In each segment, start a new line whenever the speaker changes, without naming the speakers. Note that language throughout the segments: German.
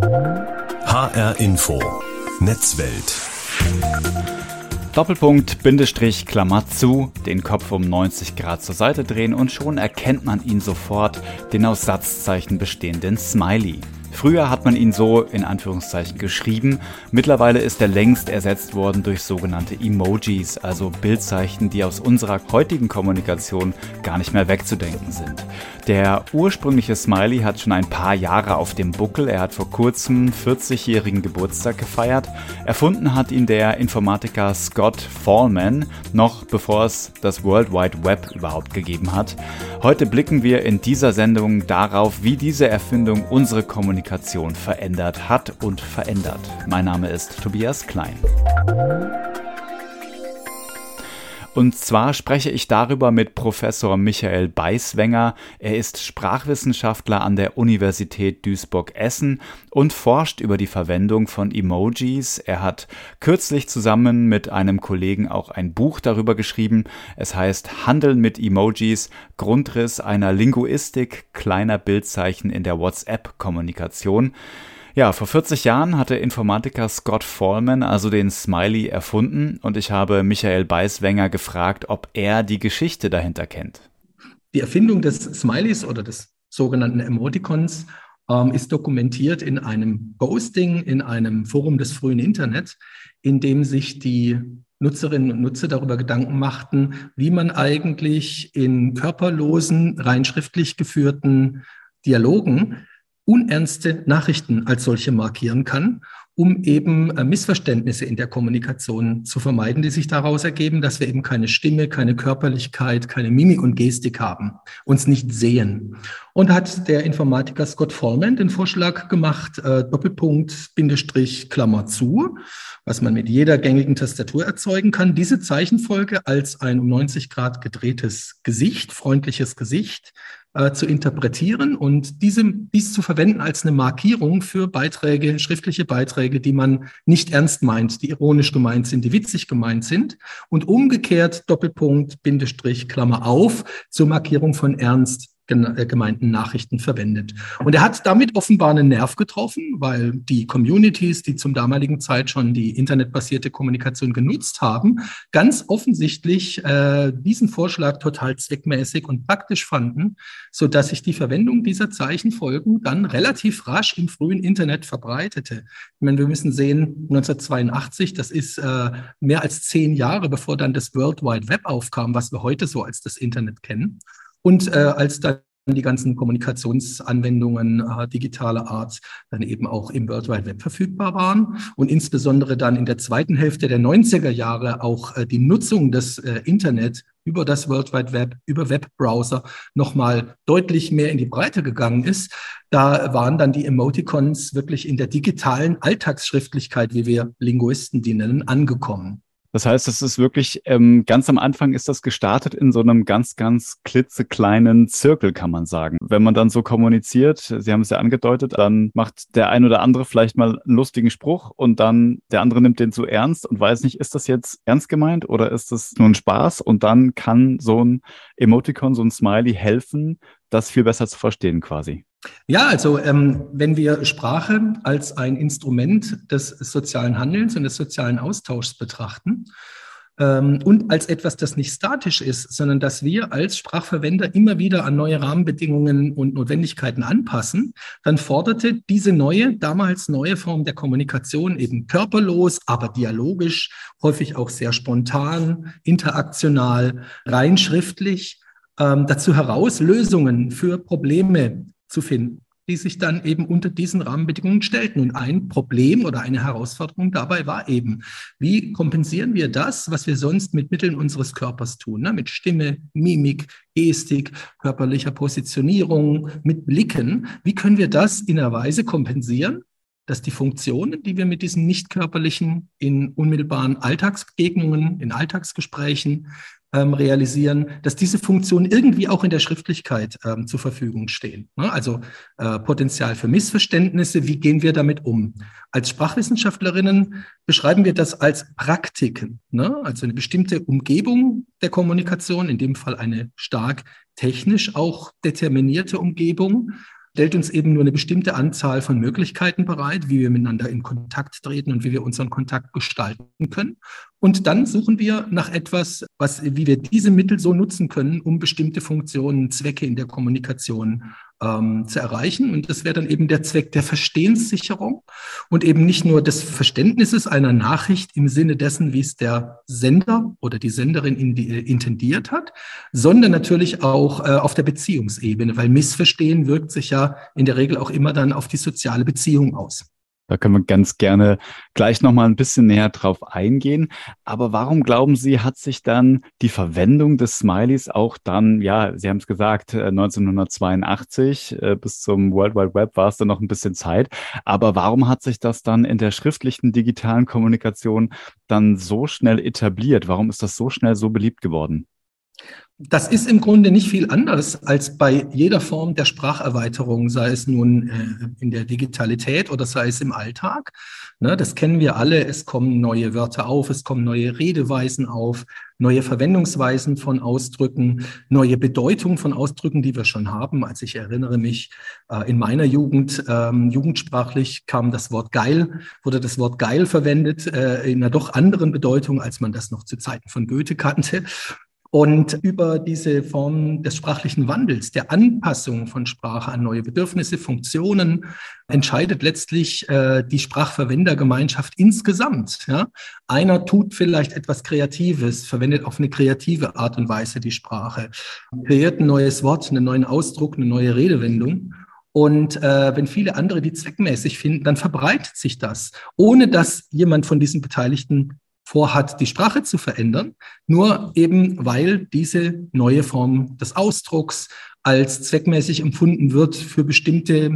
HR Info. Netzwelt.
Doppelpunkt, Bindestrich, Klammer zu, den Kopf um 90 Grad zur Seite drehen und schon erkennt man ihn sofort, den aus Satzzeichen bestehenden Smiley. Früher hat man ihn so in Anführungszeichen geschrieben, mittlerweile ist er längst ersetzt worden durch sogenannte Emojis, also Bildzeichen, die aus unserer heutigen Kommunikation gar nicht mehr wegzudenken sind. Der ursprüngliche Smiley hat schon ein paar Jahre auf dem Buckel, er hat vor kurzem 40-jährigen Geburtstag gefeiert. Erfunden hat ihn der Informatiker Scott Fallman, noch bevor es das World Wide Web überhaupt gegeben hat. Heute blicken wir in dieser Sendung darauf, wie diese Erfindung unsere Kommunikation Kommunikation verändert hat und verändert. Mein Name ist Tobias Klein. Und zwar spreche ich darüber mit Professor Michael Beiswenger. Er ist Sprachwissenschaftler an der Universität Duisburg-Essen und forscht über die Verwendung von Emojis. Er hat kürzlich zusammen mit einem Kollegen auch ein Buch darüber geschrieben. Es heißt Handeln mit Emojis, Grundriss einer Linguistik kleiner Bildzeichen in der WhatsApp-Kommunikation. Ja, vor 40 Jahren hatte Informatiker Scott Fallman also den Smiley erfunden und ich habe Michael Beiswenger gefragt, ob er die Geschichte dahinter kennt.
Die Erfindung des Smileys oder des sogenannten Emoticons ähm, ist dokumentiert in einem Posting in einem Forum des frühen Internet, in dem sich die Nutzerinnen und Nutzer darüber Gedanken machten, wie man eigentlich in körperlosen, rein schriftlich geführten Dialogen unernste Nachrichten als solche markieren kann, um eben äh, Missverständnisse in der Kommunikation zu vermeiden, die sich daraus ergeben, dass wir eben keine Stimme, keine Körperlichkeit, keine Mimik und Gestik haben, uns nicht sehen. Und hat der Informatiker Scott Fallman den Vorschlag gemacht, äh, Doppelpunkt, Bindestrich, Klammer zu, was man mit jeder gängigen Tastatur erzeugen kann, diese Zeichenfolge als ein um 90 Grad gedrehtes Gesicht, freundliches Gesicht, äh, zu interpretieren und diese, dies zu verwenden als eine Markierung für Beiträge, schriftliche Beiträge, die man nicht ernst meint, die ironisch gemeint sind, die witzig gemeint sind und umgekehrt Doppelpunkt, Bindestrich, Klammer auf zur Markierung von ernst gemeinten Nachrichten verwendet. Und er hat damit offenbar einen Nerv getroffen, weil die Communities, die zum damaligen Zeit schon die internetbasierte Kommunikation genutzt haben, ganz offensichtlich äh, diesen Vorschlag total zweckmäßig und praktisch fanden, so dass sich die Verwendung dieser Zeichenfolgen dann relativ rasch im frühen Internet verbreitete. Ich meine, wir müssen sehen, 1982, das ist äh, mehr als zehn Jahre, bevor dann das World Wide Web aufkam, was wir heute so als das Internet kennen. Und äh, als dann die ganzen Kommunikationsanwendungen äh, digitaler Art dann eben auch im World Wide Web verfügbar waren und insbesondere dann in der zweiten Hälfte der 90er Jahre auch äh, die Nutzung des äh, Internet über das World Wide Web, über Webbrowser nochmal deutlich mehr in die Breite gegangen ist. Da waren dann die Emoticons wirklich in der digitalen Alltagsschriftlichkeit, wie wir Linguisten die nennen, angekommen.
Das heißt, es ist wirklich, ähm, ganz am Anfang ist das gestartet in so einem ganz, ganz klitzekleinen Zirkel, kann man sagen. Wenn man dann so kommuniziert, Sie haben es ja angedeutet, dann macht der ein oder andere vielleicht mal einen lustigen Spruch und dann der andere nimmt den zu ernst und weiß nicht, ist das jetzt ernst gemeint oder ist das nur ein Spaß? Und dann kann so ein Emoticon, so ein Smiley helfen, das viel besser zu verstehen quasi.
Ja, also ähm, wenn wir Sprache als ein Instrument des sozialen Handelns und des sozialen Austauschs betrachten ähm, und als etwas, das nicht statisch ist, sondern dass wir als Sprachverwender immer wieder an neue Rahmenbedingungen und Notwendigkeiten anpassen, dann forderte diese neue, damals neue Form der Kommunikation eben körperlos, aber dialogisch, häufig auch sehr spontan, interaktional, rein schriftlich ähm, dazu heraus, Lösungen für Probleme zu finden, die sich dann eben unter diesen Rahmenbedingungen stellten. Und ein Problem oder eine Herausforderung dabei war eben, wie kompensieren wir das, was wir sonst mit Mitteln unseres Körpers tun, ne? mit Stimme, Mimik, Gestik, körperlicher Positionierung, mit Blicken. Wie können wir das in einer Weise kompensieren, dass die Funktionen, die wir mit diesen nicht körperlichen in unmittelbaren Alltagsbegegnungen, in Alltagsgesprächen ähm, realisieren, dass diese Funktionen irgendwie auch in der Schriftlichkeit ähm, zur Verfügung stehen. Ne? Also äh, Potenzial für Missverständnisse, wie gehen wir damit um? Als Sprachwissenschaftlerinnen beschreiben wir das als Praktiken, ne? also eine bestimmte Umgebung der Kommunikation, in dem Fall eine stark technisch auch determinierte Umgebung, stellt uns eben nur eine bestimmte Anzahl von Möglichkeiten bereit, wie wir miteinander in Kontakt treten und wie wir unseren Kontakt gestalten können. Und dann suchen wir nach etwas, was, wie wir diese Mittel so nutzen können, um bestimmte Funktionen, Zwecke in der Kommunikation ähm, zu erreichen. Und das wäre dann eben der Zweck der Verstehenssicherung und eben nicht nur des Verständnisses einer Nachricht im Sinne dessen, wie es der Sender oder die Senderin in die, äh, intendiert hat, sondern natürlich auch äh, auf der Beziehungsebene, weil Missverstehen wirkt sich ja in der Regel auch immer dann auf die soziale Beziehung aus.
Da können wir ganz gerne gleich nochmal ein bisschen näher drauf eingehen. Aber warum glauben Sie, hat sich dann die Verwendung des Smileys auch dann, ja, Sie haben es gesagt, 1982 äh, äh, bis zum World Wide Web war es dann noch ein bisschen Zeit. Aber warum hat sich das dann in der schriftlichen digitalen Kommunikation dann so schnell etabliert? Warum ist das so schnell so beliebt geworden?
Das ist im Grunde nicht viel anders als bei jeder Form der Spracherweiterung, sei es nun äh, in der Digitalität oder sei es im Alltag. Ne, das kennen wir alle. Es kommen neue Wörter auf, es kommen neue Redeweisen auf, neue Verwendungsweisen von Ausdrücken, neue Bedeutung von Ausdrücken, die wir schon haben. Also ich erinnere mich, äh, in meiner Jugend, ähm, jugendsprachlich kam das Wort geil, wurde das Wort geil verwendet äh, in einer doch anderen Bedeutung, als man das noch zu Zeiten von Goethe kannte. Und über diese Form des sprachlichen Wandels, der Anpassung von Sprache an neue Bedürfnisse, Funktionen, entscheidet letztlich äh, die Sprachverwendergemeinschaft insgesamt. Ja? Einer tut vielleicht etwas Kreatives, verwendet auf eine kreative Art und Weise die Sprache, kreiert ein neues Wort, einen neuen Ausdruck, eine neue Redewendung. Und äh, wenn viele andere die zweckmäßig finden, dann verbreitet sich das, ohne dass jemand von diesen Beteiligten vorhat, die Sprache zu verändern, nur eben weil diese neue Form des Ausdrucks als zweckmäßig empfunden wird für bestimmte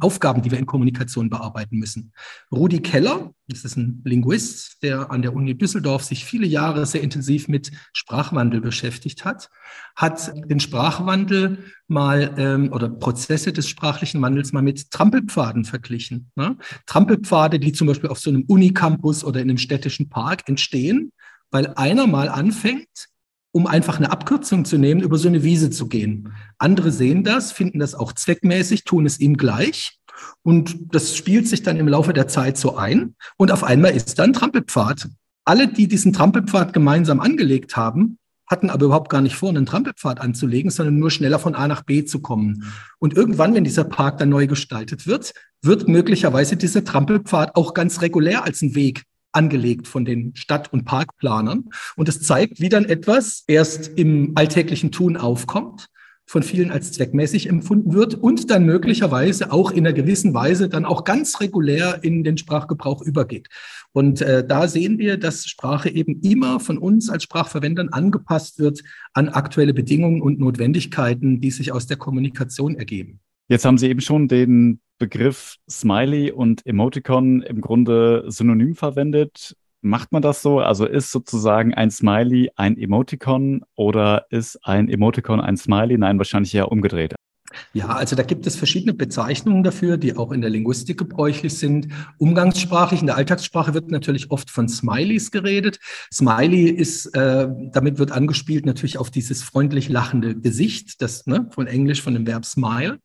Aufgaben, die wir in Kommunikation bearbeiten müssen. Rudi Keller, das ist ein Linguist, der an der Uni Düsseldorf sich viele Jahre sehr intensiv mit Sprachwandel beschäftigt hat, hat den Sprachwandel mal ähm, oder Prozesse des sprachlichen Wandels mal mit Trampelpfaden verglichen. Ne? Trampelpfade, die zum Beispiel auf so einem Unicampus oder in einem städtischen Park entstehen, weil einer mal anfängt, um einfach eine Abkürzung zu nehmen, über so eine Wiese zu gehen. Andere sehen das, finden das auch zweckmäßig, tun es ihm gleich. Und das spielt sich dann im Laufe der Zeit so ein. Und auf einmal ist dann Trampelpfad. Alle, die diesen Trampelpfad gemeinsam angelegt haben, hatten aber überhaupt gar nicht vor, einen Trampelpfad anzulegen, sondern nur schneller von A nach B zu kommen. Und irgendwann, wenn dieser Park dann neu gestaltet wird, wird möglicherweise dieser Trampelpfad auch ganz regulär als ein Weg angelegt von den Stadt- und Parkplanern. Und es zeigt, wie dann etwas erst im alltäglichen Tun aufkommt, von vielen als zweckmäßig empfunden wird und dann möglicherweise auch in einer gewissen Weise dann auch ganz regulär in den Sprachgebrauch übergeht. Und äh, da sehen wir, dass Sprache eben immer von uns als Sprachverwendern angepasst wird an aktuelle Bedingungen und Notwendigkeiten, die sich aus der Kommunikation ergeben.
Jetzt haben Sie eben schon den Begriff Smiley und Emoticon im Grunde synonym verwendet. Macht man das so? Also ist sozusagen ein Smiley ein Emoticon oder ist ein Emoticon ein Smiley? Nein, wahrscheinlich eher umgedreht.
Ja, also da gibt es verschiedene Bezeichnungen dafür, die auch in der Linguistik gebräuchlich sind. Umgangssprachlich, in der Alltagssprache wird natürlich oft von Smileys geredet. Smiley ist, äh, damit wird angespielt natürlich auf dieses freundlich lachende Gesicht, das ne, von Englisch von dem Verb smile.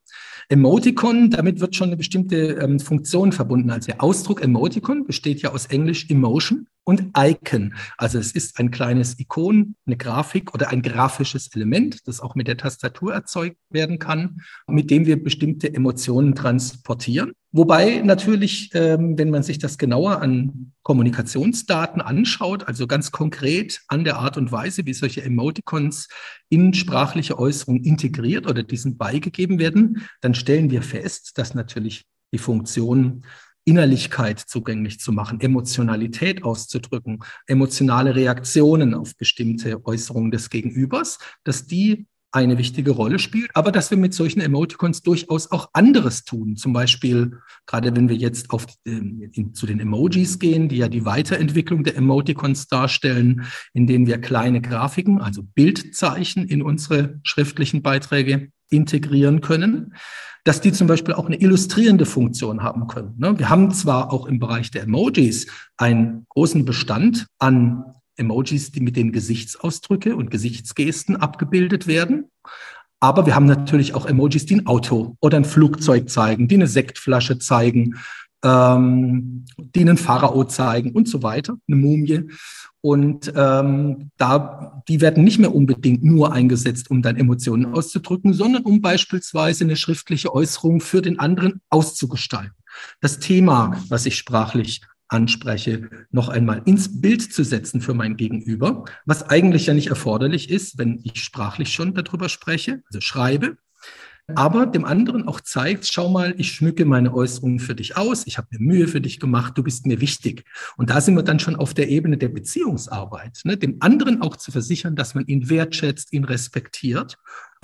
Emoticon, damit wird schon eine bestimmte ähm, Funktion verbunden. Also der Ausdruck Emoticon besteht ja aus Englisch Emotion und Icon. Also es ist ein kleines Ikon, eine Grafik oder ein grafisches Element, das auch mit der Tastatur erzeugt werden kann, mit dem wir bestimmte Emotionen transportieren. Wobei natürlich, ähm, wenn man sich das genauer an Kommunikationsdaten anschaut, also ganz konkret an der Art und Weise, wie solche Emoticons in sprachliche Äußerungen integriert oder diesen beigegeben werden, dann stellen wir fest, dass natürlich die Funktion Innerlichkeit zugänglich zu machen, Emotionalität auszudrücken, emotionale Reaktionen auf bestimmte Äußerungen des Gegenübers, dass die eine wichtige Rolle spielt, aber dass wir mit solchen Emoticons durchaus auch anderes tun. Zum Beispiel, gerade wenn wir jetzt auf, äh, in, zu den Emojis gehen, die ja die Weiterentwicklung der Emoticons darstellen, indem wir kleine Grafiken, also Bildzeichen in unsere schriftlichen Beiträge integrieren können, dass die zum Beispiel auch eine illustrierende Funktion haben können. Ne? Wir haben zwar auch im Bereich der Emojis einen großen Bestand an Emojis, die mit den Gesichtsausdrücke und Gesichtsgesten abgebildet werden. Aber wir haben natürlich auch Emojis, die ein Auto oder ein Flugzeug zeigen, die eine Sektflasche zeigen, ähm, die einen Pharao zeigen und so weiter, eine Mumie. Und ähm, da, die werden nicht mehr unbedingt nur eingesetzt, um dann Emotionen auszudrücken, sondern um beispielsweise eine schriftliche Äußerung für den anderen auszugestalten. Das Thema, was ich sprachlich anspreche, noch einmal ins Bild zu setzen für mein Gegenüber, was eigentlich ja nicht erforderlich ist, wenn ich sprachlich schon darüber spreche, also schreibe, aber dem anderen auch zeigt, schau mal, ich schmücke meine Äußerungen für dich aus, ich habe mir Mühe für dich gemacht, du bist mir wichtig. Und da sind wir dann schon auf der Ebene der Beziehungsarbeit, ne? dem anderen auch zu versichern, dass man ihn wertschätzt, ihn respektiert.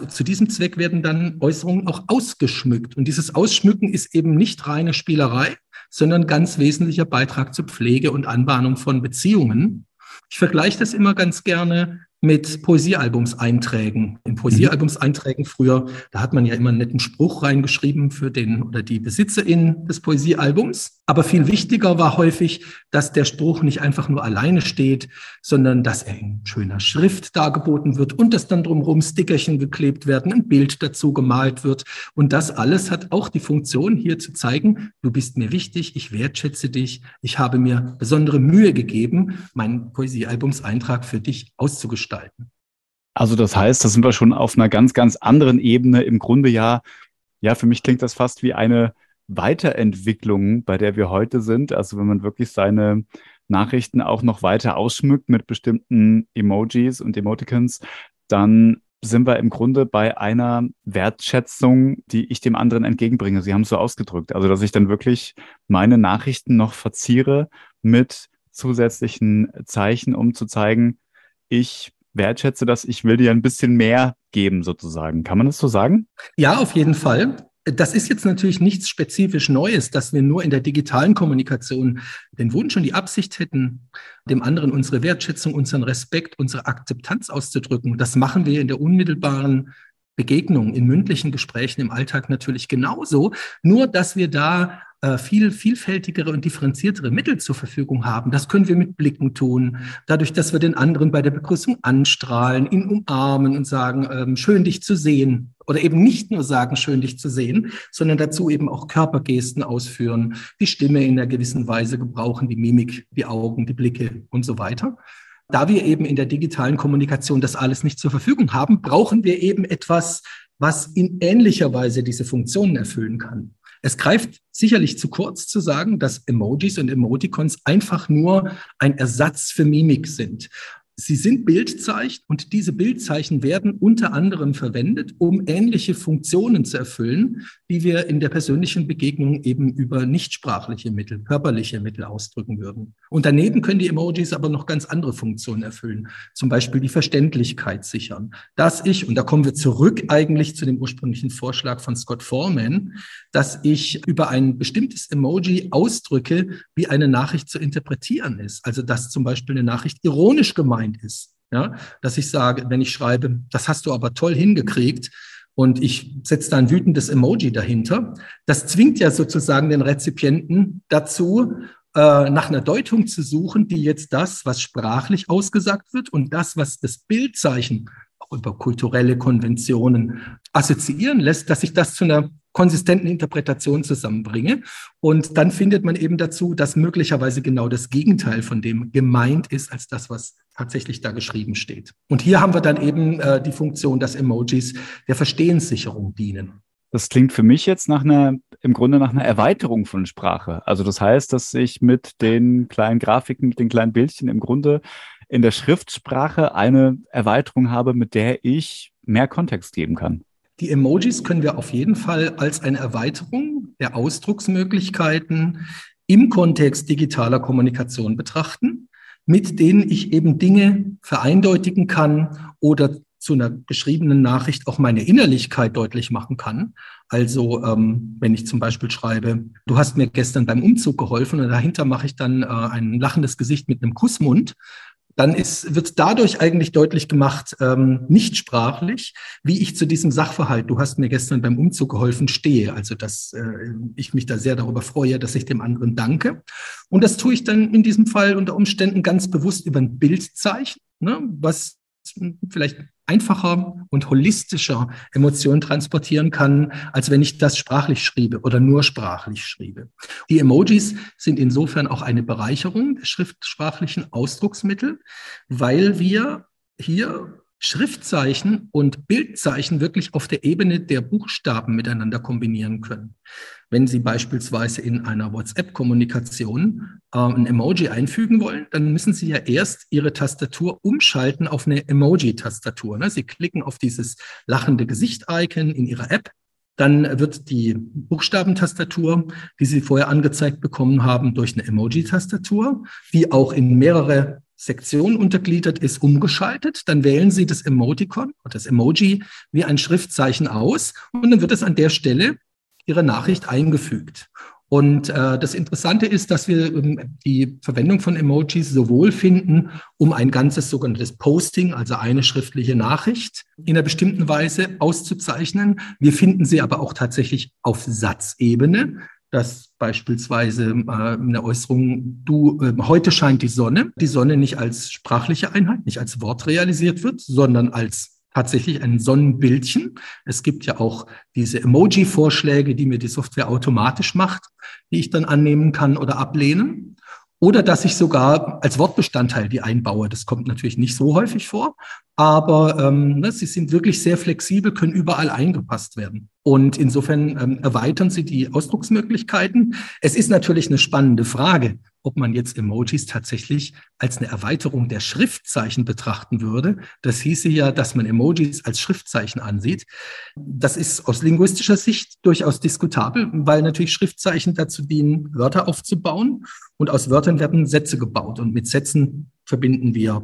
Zu diesem Zweck werden dann Äußerungen auch ausgeschmückt. Und dieses Ausschmücken ist eben nicht reine Spielerei, sondern ganz wesentlicher Beitrag zur Pflege und Anbahnung von Beziehungen. Ich vergleiche das immer ganz gerne mit Poesiealbumseinträgen. In Poesiealbumseinträgen früher, da hat man ja immer einen netten Spruch reingeschrieben für den oder die BesitzerInnen des Poesiealbums. Aber viel wichtiger war häufig, dass der Spruch nicht einfach nur alleine steht, sondern dass er in schöner Schrift dargeboten wird und dass dann drumherum Stickerchen geklebt werden, ein Bild dazu gemalt wird. Und das alles hat auch die Funktion, hier zu zeigen, du bist mir wichtig, ich wertschätze dich, ich habe mir besondere Mühe gegeben, meinen Poesiealbumseintrag für dich auszugestalten gestalten.
Also das heißt, da sind wir schon auf einer ganz, ganz anderen Ebene. Im Grunde ja, ja, für mich klingt das fast wie eine Weiterentwicklung, bei der wir heute sind. Also wenn man wirklich seine Nachrichten auch noch weiter ausschmückt mit bestimmten Emojis und Emoticons, dann sind wir im Grunde bei einer Wertschätzung, die ich dem anderen entgegenbringe. Sie haben es so ausgedrückt. Also, dass ich dann wirklich meine Nachrichten noch verziere mit zusätzlichen Zeichen, um zu zeigen, ich wertschätze das, ich will dir ein bisschen mehr geben sozusagen. Kann man das so sagen?
Ja, auf jeden Fall. Das ist jetzt natürlich nichts spezifisch Neues, dass wir nur in der digitalen Kommunikation den Wunsch und die Absicht hätten, dem anderen unsere Wertschätzung, unseren Respekt, unsere Akzeptanz auszudrücken. Das machen wir in der unmittelbaren Begegnung, in mündlichen Gesprächen im Alltag natürlich genauso, nur dass wir da äh, viel vielfältigere und differenziertere Mittel zur Verfügung haben. Das können wir mit Blicken tun, dadurch, dass wir den anderen bei der Begrüßung anstrahlen, ihn umarmen und sagen, ähm, schön dich zu sehen. Oder eben nicht nur sagen, schön dich zu sehen, sondern dazu eben auch Körpergesten ausführen, die Stimme in einer gewissen Weise gebrauchen, die Mimik, die Augen, die Blicke und so weiter. Da wir eben in der digitalen Kommunikation das alles nicht zur Verfügung haben, brauchen wir eben etwas, was in ähnlicher Weise diese Funktionen erfüllen kann. Es greift sicherlich zu kurz zu sagen, dass Emojis und Emoticons einfach nur ein Ersatz für Mimik sind. Sie sind Bildzeichen und diese Bildzeichen werden unter anderem verwendet, um ähnliche Funktionen zu erfüllen, die wir in der persönlichen Begegnung eben über nichtsprachliche Mittel, körperliche Mittel ausdrücken würden. Und daneben können die Emojis aber noch ganz andere Funktionen erfüllen, zum Beispiel die Verständlichkeit sichern. Dass ich, und da kommen wir zurück eigentlich zu dem ursprünglichen Vorschlag von Scott Foreman, dass ich über ein bestimmtes Emoji ausdrücke, wie eine Nachricht zu interpretieren ist. Also dass zum Beispiel eine Nachricht ironisch gemeint gemeint ist. Ja, dass ich sage, wenn ich schreibe, das hast du aber toll hingekriegt und ich setze da ein wütendes Emoji dahinter, das zwingt ja sozusagen den Rezipienten dazu, äh, nach einer Deutung zu suchen, die jetzt das, was sprachlich ausgesagt wird und das, was das Bildzeichen auch über kulturelle Konventionen assoziieren lässt, dass ich das zu einer konsistenten Interpretation zusammenbringe. Und dann findet man eben dazu, dass möglicherweise genau das Gegenteil von dem gemeint ist, als das, was tatsächlich da geschrieben steht. Und hier haben wir dann eben äh, die Funktion, dass Emojis der Verstehenssicherung dienen.
Das klingt für mich jetzt nach einer, im Grunde nach einer Erweiterung von Sprache. Also das heißt, dass ich mit den kleinen Grafiken, mit den kleinen Bildchen im Grunde in der Schriftsprache eine Erweiterung habe, mit der ich mehr Kontext geben kann.
Die Emojis können wir auf jeden Fall als eine Erweiterung der Ausdrucksmöglichkeiten im Kontext digitaler Kommunikation betrachten, mit denen ich eben Dinge vereindeutigen kann oder zu einer geschriebenen Nachricht auch meine Innerlichkeit deutlich machen kann. Also ähm, wenn ich zum Beispiel schreibe, du hast mir gestern beim Umzug geholfen und dahinter mache ich dann äh, ein lachendes Gesicht mit einem Kussmund, dann ist, wird dadurch eigentlich deutlich gemacht, ähm, nicht sprachlich, wie ich zu diesem Sachverhalt, du hast mir gestern beim Umzug geholfen, stehe. Also, dass äh, ich mich da sehr darüber freue, dass ich dem anderen danke. Und das tue ich dann in diesem Fall unter Umständen ganz bewusst über ein Bildzeichen, ne, was vielleicht einfacher und holistischer Emotionen transportieren kann, als wenn ich das sprachlich schriebe oder nur sprachlich schriebe. Die Emojis sind insofern auch eine Bereicherung der schriftsprachlichen Ausdrucksmittel, weil wir hier Schriftzeichen und Bildzeichen wirklich auf der Ebene der Buchstaben miteinander kombinieren können. Wenn Sie beispielsweise in einer WhatsApp-Kommunikation äh, ein Emoji einfügen wollen, dann müssen Sie ja erst Ihre Tastatur umschalten auf eine Emoji-Tastatur. Ne? Sie klicken auf dieses lachende Gesicht-Icon in Ihrer App. Dann wird die Buchstabentastatur, die Sie vorher angezeigt bekommen haben, durch eine Emoji-Tastatur, die auch in mehrere Sektionen untergliedert ist, umgeschaltet. Dann wählen Sie das Emoticon oder das Emoji wie ein Schriftzeichen aus und dann wird es an der Stelle ihre Nachricht eingefügt. Und äh, das Interessante ist, dass wir ähm, die Verwendung von Emojis sowohl finden, um ein ganzes sogenanntes Posting, also eine schriftliche Nachricht in einer bestimmten Weise auszuzeichnen. Wir finden sie aber auch tatsächlich auf Satzebene, dass beispielsweise äh, eine Äußerung, du, äh, heute scheint die Sonne, die Sonne nicht als sprachliche Einheit, nicht als Wort realisiert wird, sondern als tatsächlich ein Sonnenbildchen. Es gibt ja auch diese Emoji-Vorschläge, die mir die Software automatisch macht, die ich dann annehmen kann oder ablehnen. Oder dass ich sogar als Wortbestandteil die einbaue. Das kommt natürlich nicht so häufig vor, aber ähm, ne, sie sind wirklich sehr flexibel, können überall eingepasst werden. Und insofern ähm, erweitern sie die Ausdrucksmöglichkeiten. Es ist natürlich eine spannende Frage, ob man jetzt Emojis tatsächlich als eine Erweiterung der Schriftzeichen betrachten würde. Das hieße ja, dass man Emojis als Schriftzeichen ansieht. Das ist aus linguistischer Sicht durchaus diskutabel, weil natürlich Schriftzeichen dazu dienen, Wörter aufzubauen. Und aus Wörtern werden Sätze gebaut. Und mit Sätzen verbinden wir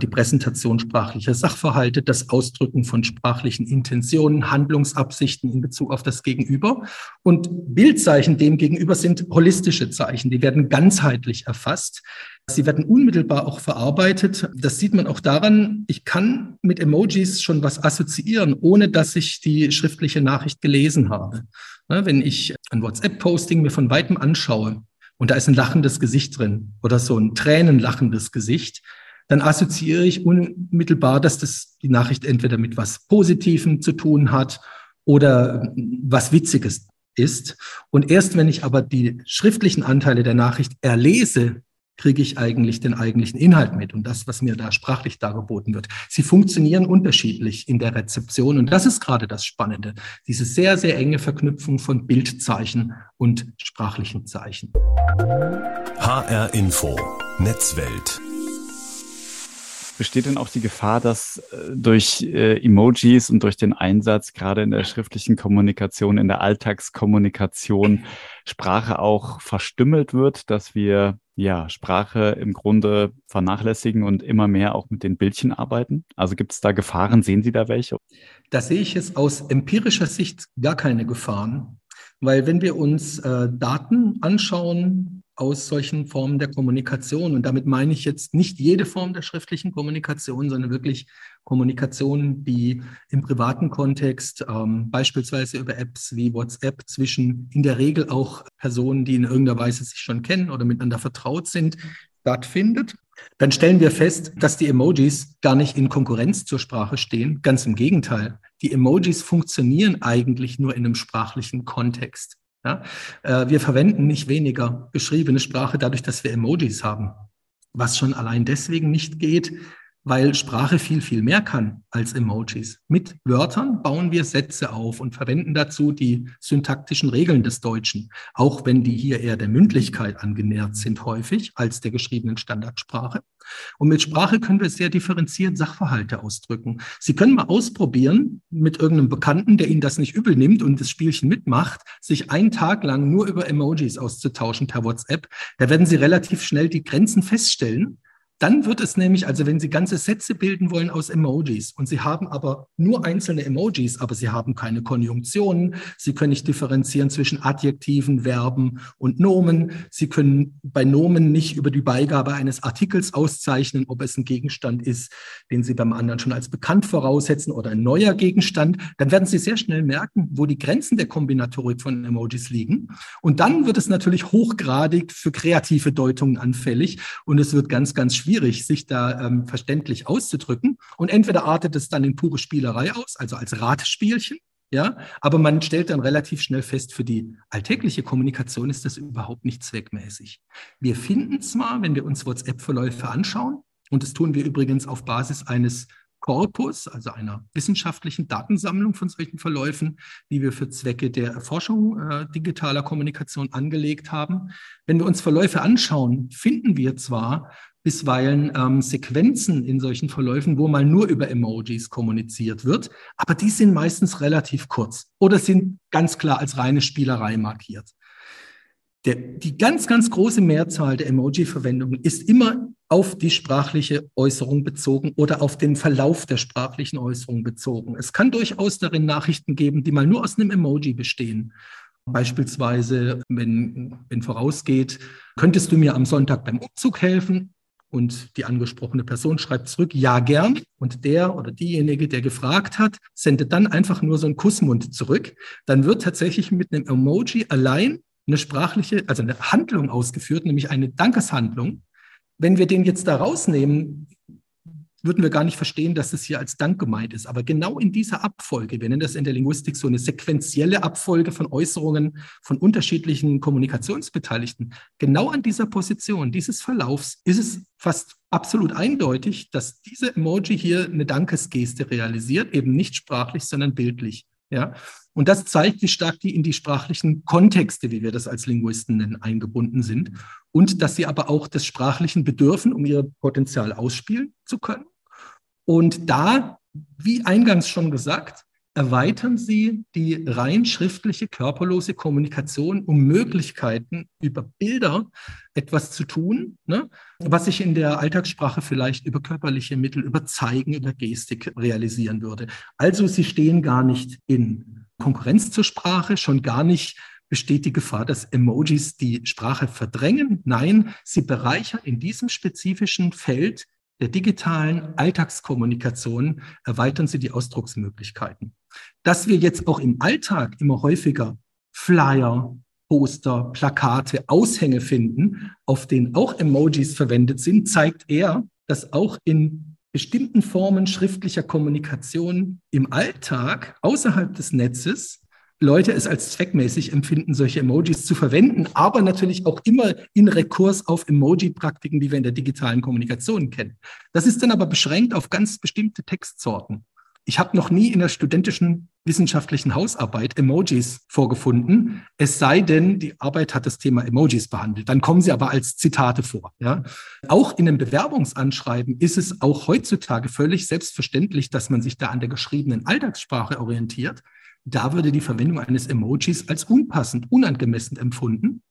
die Präsentation sprachlicher Sachverhalte, das Ausdrücken von sprachlichen Intentionen, Handlungsabsichten in Bezug auf das Gegenüber. Und Bildzeichen demgegenüber sind holistische Zeichen, die werden ganzheitlich erfasst. Sie werden unmittelbar auch verarbeitet. Das sieht man auch daran, ich kann mit Emojis schon was assoziieren, ohne dass ich die schriftliche Nachricht gelesen habe. Wenn ich ein WhatsApp-Posting mir von weitem anschaue und da ist ein lachendes Gesicht drin oder so ein tränenlachendes Gesicht, dann assoziiere ich unmittelbar, dass das die Nachricht entweder mit was Positivem zu tun hat oder was Witziges ist. Und erst wenn ich aber die schriftlichen Anteile der Nachricht erlese, kriege ich eigentlich den eigentlichen Inhalt mit und das, was mir da sprachlich dargeboten wird. Sie funktionieren unterschiedlich in der Rezeption und das ist gerade das Spannende, diese sehr, sehr enge Verknüpfung von Bildzeichen und sprachlichen Zeichen.
HR Info, Netzwelt.
Besteht denn auch die Gefahr, dass äh, durch äh, Emojis und durch den Einsatz gerade in der schriftlichen Kommunikation, in der Alltagskommunikation Sprache auch verstümmelt wird, dass wir ja Sprache im Grunde vernachlässigen und immer mehr auch mit den Bildchen arbeiten? Also gibt es da Gefahren? Sehen Sie da welche?
Da sehe ich es aus empirischer Sicht gar keine Gefahren. Weil wenn wir uns äh, Daten anschauen, aus solchen Formen der Kommunikation. Und damit meine ich jetzt nicht jede Form der schriftlichen Kommunikation, sondern wirklich Kommunikation, die im privaten Kontext, ähm, beispielsweise über Apps wie WhatsApp, zwischen in der Regel auch Personen, die in irgendeiner Weise sich schon kennen oder miteinander vertraut sind, stattfindet. Dann stellen wir fest, dass die Emojis gar nicht in Konkurrenz zur Sprache stehen. Ganz im Gegenteil. Die Emojis funktionieren eigentlich nur in einem sprachlichen Kontext. Ja? Äh, wir verwenden nicht weniger geschriebene Sprache dadurch, dass wir Emojis haben. Was schon allein deswegen nicht geht, weil Sprache viel, viel mehr kann als Emojis. Mit Wörtern bauen wir Sätze auf und verwenden dazu die syntaktischen Regeln des Deutschen, auch wenn die hier eher der Mündlichkeit angenähert sind häufig als der geschriebenen Standardsprache. Und mit Sprache können wir sehr differenziert Sachverhalte ausdrücken. Sie können mal ausprobieren, mit irgendeinem Bekannten, der Ihnen das nicht übel nimmt und das Spielchen mitmacht, sich einen Tag lang nur über Emojis auszutauschen per WhatsApp. Da werden Sie relativ schnell die Grenzen feststellen dann wird es nämlich, also wenn Sie ganze Sätze bilden wollen aus Emojis und Sie haben aber nur einzelne Emojis, aber Sie haben keine Konjunktionen, Sie können nicht differenzieren zwischen Adjektiven, Verben und Nomen, Sie können bei Nomen nicht über die Beigabe eines Artikels auszeichnen, ob es ein Gegenstand ist, den Sie beim anderen schon als bekannt voraussetzen oder ein neuer Gegenstand, dann werden Sie sehr schnell merken, wo die Grenzen der Kombinatorik von Emojis liegen. Und dann wird es natürlich hochgradig für kreative Deutungen anfällig und es wird ganz, ganz schwierig schwierig, sich da ähm, verständlich auszudrücken. Und entweder artet es dann in pure Spielerei aus, also als Ratespielchen, ja, aber man stellt dann relativ schnell fest, für die alltägliche Kommunikation ist das überhaupt nicht zweckmäßig. Wir finden zwar, wenn wir uns WhatsApp-Verläufe anschauen, und das tun wir übrigens auf Basis eines Korpus, also einer wissenschaftlichen Datensammlung von solchen Verläufen, die wir für Zwecke der Erforschung äh, digitaler Kommunikation angelegt haben. Wenn wir uns Verläufe anschauen, finden wir zwar bisweilen ähm, Sequenzen in solchen Verläufen, wo mal nur über Emojis kommuniziert wird, aber die sind meistens relativ kurz oder sind ganz klar als reine Spielerei markiert. Der, die ganz, ganz große Mehrzahl der Emoji-Verwendung ist immer auf die sprachliche Äußerung bezogen oder auf den Verlauf der sprachlichen Äußerung bezogen. Es kann durchaus darin Nachrichten geben, die mal nur aus einem Emoji bestehen. Beispielsweise, wenn, wenn vorausgeht, könntest du mir am Sonntag beim Umzug helfen? Und die angesprochene Person schreibt zurück, ja gern. Und der oder diejenige, der gefragt hat, sendet dann einfach nur so einen Kussmund zurück. Dann wird tatsächlich mit einem Emoji allein eine sprachliche, also eine Handlung ausgeführt, nämlich eine Dankeshandlung. Wenn wir den jetzt da rausnehmen, würden wir gar nicht verstehen, dass das hier als Dank gemeint ist. Aber genau in dieser Abfolge, wir nennen das in der Linguistik so eine sequentielle Abfolge von Äußerungen von unterschiedlichen Kommunikationsbeteiligten, genau an dieser Position dieses Verlaufs ist es fast absolut eindeutig, dass diese Emoji hier eine Dankesgeste realisiert, eben nicht sprachlich, sondern bildlich. Ja, und das zeigt, wie stark die in die sprachlichen Kontexte, wie wir das als Linguisten nennen, eingebunden sind und dass sie aber auch des Sprachlichen bedürfen, um ihr Potenzial ausspielen zu können. Und da, wie eingangs schon gesagt, erweitern sie die rein schriftliche, körperlose Kommunikation um Möglichkeiten, über Bilder etwas zu tun, ne, was sich in der Alltagssprache vielleicht über körperliche Mittel, über Zeigen, über Gestik realisieren würde. Also sie stehen gar nicht in Konkurrenz zur Sprache, schon gar nicht besteht die Gefahr, dass Emojis die Sprache verdrängen. Nein, sie bereichern in diesem spezifischen Feld der digitalen Alltagskommunikation, erweitern sie die Ausdrucksmöglichkeiten. Dass wir jetzt auch im Alltag immer häufiger Flyer, Poster, Plakate, Aushänge finden, auf denen auch Emojis verwendet sind, zeigt eher, dass auch in bestimmten Formen schriftlicher Kommunikation im Alltag außerhalb des Netzes Leute es als zweckmäßig empfinden, solche Emojis zu verwenden, aber natürlich auch immer in Rekurs auf Emoji-Praktiken, die wir in der digitalen Kommunikation kennen. Das ist dann aber beschränkt auf ganz bestimmte Textsorten. Ich habe noch nie in der studentischen wissenschaftlichen Hausarbeit Emojis vorgefunden, es sei denn, die Arbeit hat das Thema Emojis behandelt. Dann kommen sie aber als Zitate vor. Ja? Auch in einem Bewerbungsanschreiben ist es auch heutzutage völlig selbstverständlich, dass man sich da an der geschriebenen Alltagssprache orientiert. Da würde die Verwendung eines Emojis als unpassend, unangemessen empfunden.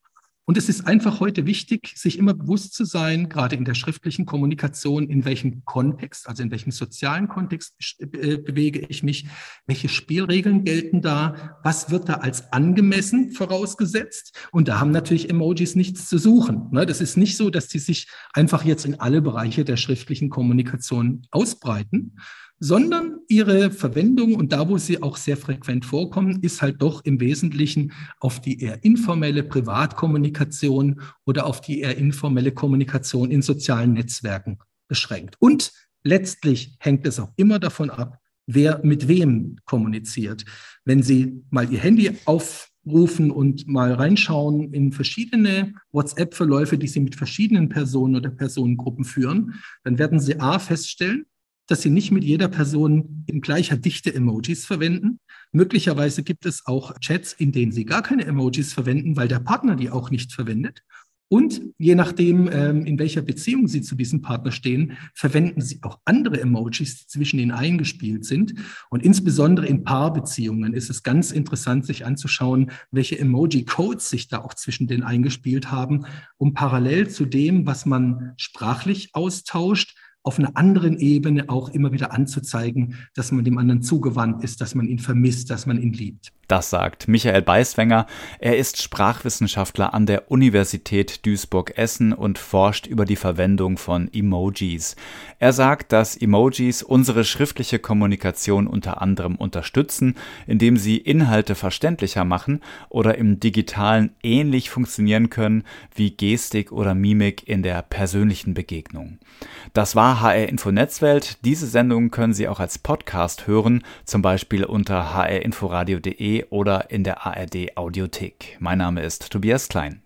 Und es ist einfach heute wichtig, sich immer bewusst zu sein, gerade in der schriftlichen Kommunikation, in welchem Kontext, also in welchem sozialen Kontext äh, bewege ich mich, welche Spielregeln gelten da, was wird da als angemessen vorausgesetzt. Und da haben natürlich Emojis nichts zu suchen. Ne? Das ist nicht so, dass die sich einfach jetzt in alle Bereiche der schriftlichen Kommunikation ausbreiten, sondern ihre Verwendung und da, wo sie auch sehr frequent vorkommen, ist halt doch im Wesentlichen auf die eher informelle Privatkommunikation oder auf die eher informelle Kommunikation in sozialen Netzwerken beschränkt. Und letztlich hängt es auch immer davon ab, wer mit wem kommuniziert. Wenn Sie mal Ihr Handy aufrufen und mal reinschauen in verschiedene WhatsApp-Verläufe, die Sie mit verschiedenen Personen oder Personengruppen führen, dann werden Sie A feststellen, dass sie nicht mit jeder Person in gleicher Dichte Emojis verwenden. Möglicherweise gibt es auch Chats, in denen sie gar keine Emojis verwenden, weil der Partner die auch nicht verwendet. Und je nachdem, ähm, in welcher Beziehung Sie zu diesem Partner stehen, verwenden Sie auch andere Emojis, die zwischen Ihnen eingespielt sind. Und insbesondere in Paarbeziehungen ist es ganz interessant, sich anzuschauen, welche Emoji-Codes sich da auch zwischen denen eingespielt haben, um parallel zu dem, was man sprachlich austauscht, auf einer anderen Ebene auch immer wieder anzuzeigen, dass man dem anderen zugewandt ist, dass man ihn vermisst, dass man ihn liebt.
Das sagt Michael Beiswenger. Er ist Sprachwissenschaftler an der Universität Duisburg-Essen und forscht über die Verwendung von Emojis. Er sagt, dass Emojis unsere schriftliche Kommunikation unter anderem unterstützen, indem sie Inhalte verständlicher machen oder im digitalen ähnlich funktionieren können wie Gestik oder Mimik in der persönlichen Begegnung. Das war HR Info Netzwelt. Diese Sendung können Sie auch als Podcast hören, zum Beispiel unter hrinforadio.de oder in der ARD Audiothek. Mein Name ist Tobias Klein.